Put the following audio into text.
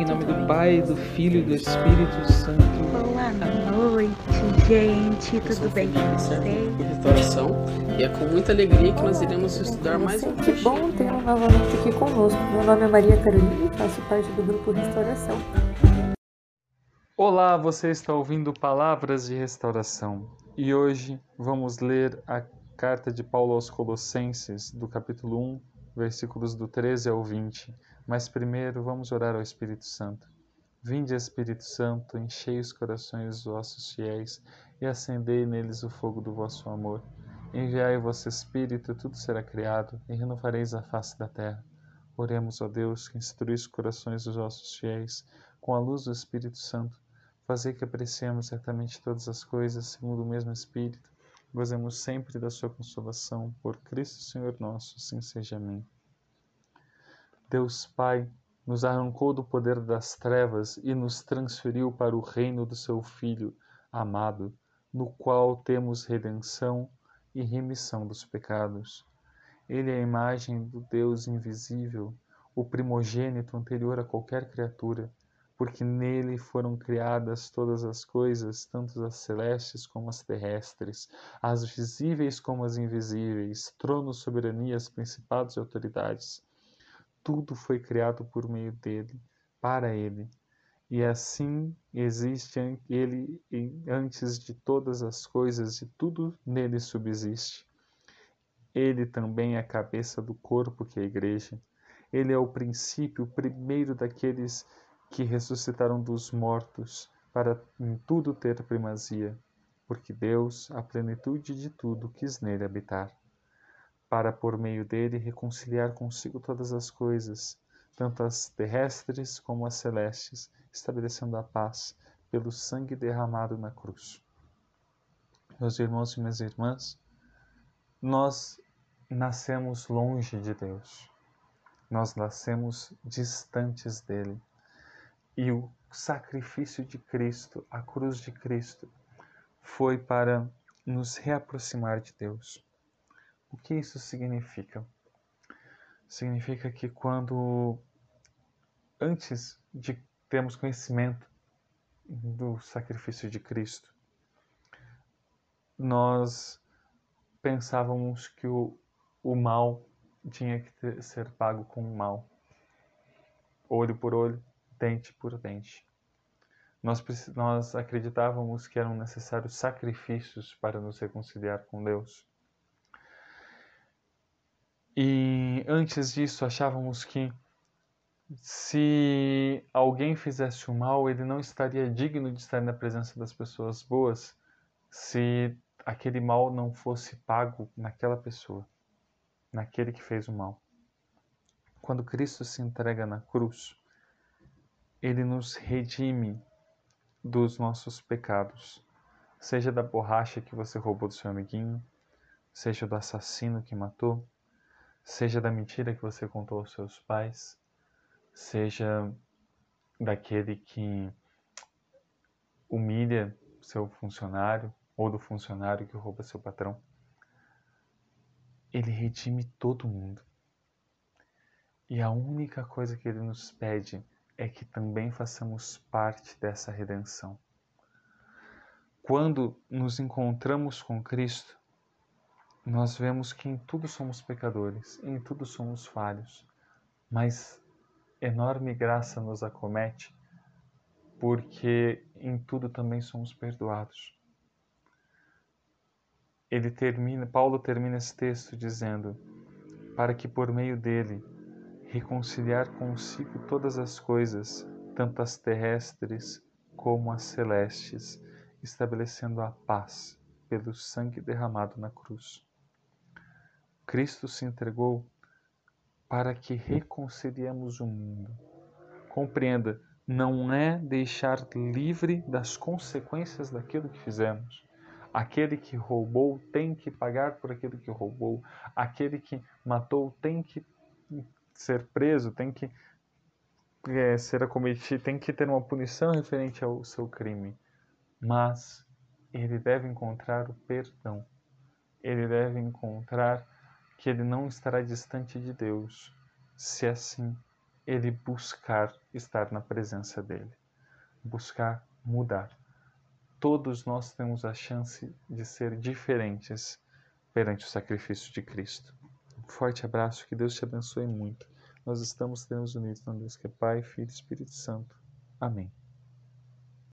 Em nome do Pai, do Filho e do Espírito Santo. Boa noite, gente. Tudo bem com vocês? restauração e é com muita alegria que nós iremos estudar mais um Que bom tê-lo novamente aqui conosco. Meu nome é Maria Carolina e faço parte do grupo Restauração. Olá, você está ouvindo Palavras de Restauração. E hoje vamos ler a carta de Paulo aos Colossenses, do capítulo 1, versículos do 13 ao 20. Mas primeiro vamos orar ao Espírito Santo. Vinde, Espírito Santo, enchei os corações dos vossos fiéis e acendei neles o fogo do vosso amor. Enviai o vosso Espírito, tudo será criado, e renovareis a face da terra. Oremos, ó Deus, que instruís os corações dos vossos fiéis com a luz do Espírito Santo. Fazei que apreciemos certamente todas as coisas segundo o mesmo Espírito. Gozemos sempre da sua consolação. Por Cristo Senhor nosso, assim seja. Amém. Deus Pai nos arrancou do poder das trevas e nos transferiu para o reino do seu Filho amado, no qual temos redenção e remissão dos pecados. Ele é a imagem do Deus invisível, o primogênito anterior a qualquer criatura, porque nele foram criadas todas as coisas, tanto as celestes como as terrestres, as visíveis como as invisíveis, tronos, soberanias, principados e autoridades. Tudo foi criado por meio dele, para ele. E assim existe ele antes de todas as coisas e tudo nele subsiste. Ele também é a cabeça do corpo que é a igreja. Ele é o princípio, o primeiro daqueles que ressuscitaram dos mortos, para em tudo ter primazia, porque Deus, a plenitude de tudo, quis nele habitar, para por meio dele reconciliar consigo todas as coisas, tanto as terrestres como as celestes, estabelecendo a paz pelo sangue derramado na cruz. Meus irmãos e minhas irmãs, nós nascemos longe de Deus. Nós nascemos distantes dele. E o sacrifício de Cristo, a cruz de Cristo, foi para nos reaproximar de Deus. O que isso significa? Significa que quando, antes de termos conhecimento do sacrifício de Cristo, nós pensávamos que o, o mal tinha que ter, ser pago com o mal, olho por olho, dente por dente. Nós, nós acreditávamos que eram necessários sacrifícios para nos reconciliar com Deus. E antes disso, achávamos que se alguém fizesse o mal, ele não estaria digno de estar na presença das pessoas boas se aquele mal não fosse pago naquela pessoa, naquele que fez o mal. Quando Cristo se entrega na cruz, ele nos redime dos nossos pecados, seja da borracha que você roubou do seu amiguinho, seja do assassino que matou, seja da mentira que você contou aos seus pais, seja daquele que humilha seu funcionário ou do funcionário que rouba seu patrão. Ele redime todo mundo. E a única coisa que ele nos pede é que também façamos parte dessa redenção. Quando nos encontramos com Cristo, nós vemos que em tudo somos pecadores, em tudo somos falhos, mas enorme graça nos acomete, porque em tudo também somos perdoados. Ele termina, Paulo termina esse texto dizendo: para que por meio dele reconciliar consigo todas as coisas, tanto as terrestres como as celestes, estabelecendo a paz pelo sangue derramado na cruz. Cristo se entregou para que reconciliemos o mundo. Compreenda, não é deixar livre das consequências daquilo que fizemos. Aquele que roubou tem que pagar por aquilo que roubou. Aquele que matou tem que ser preso, tem que é, ser acometido, tem que ter uma punição referente ao seu crime. Mas ele deve encontrar o perdão. Ele deve encontrar que ele não estará distante de Deus, se assim ele buscar estar na presença dele, buscar mudar todos nós temos a chance de ser diferentes perante o sacrifício de Cristo. Forte abraço, que Deus te abençoe muito. Nós estamos Deus unidos na Deus que é Pai, Filho e Espírito Santo. Amém.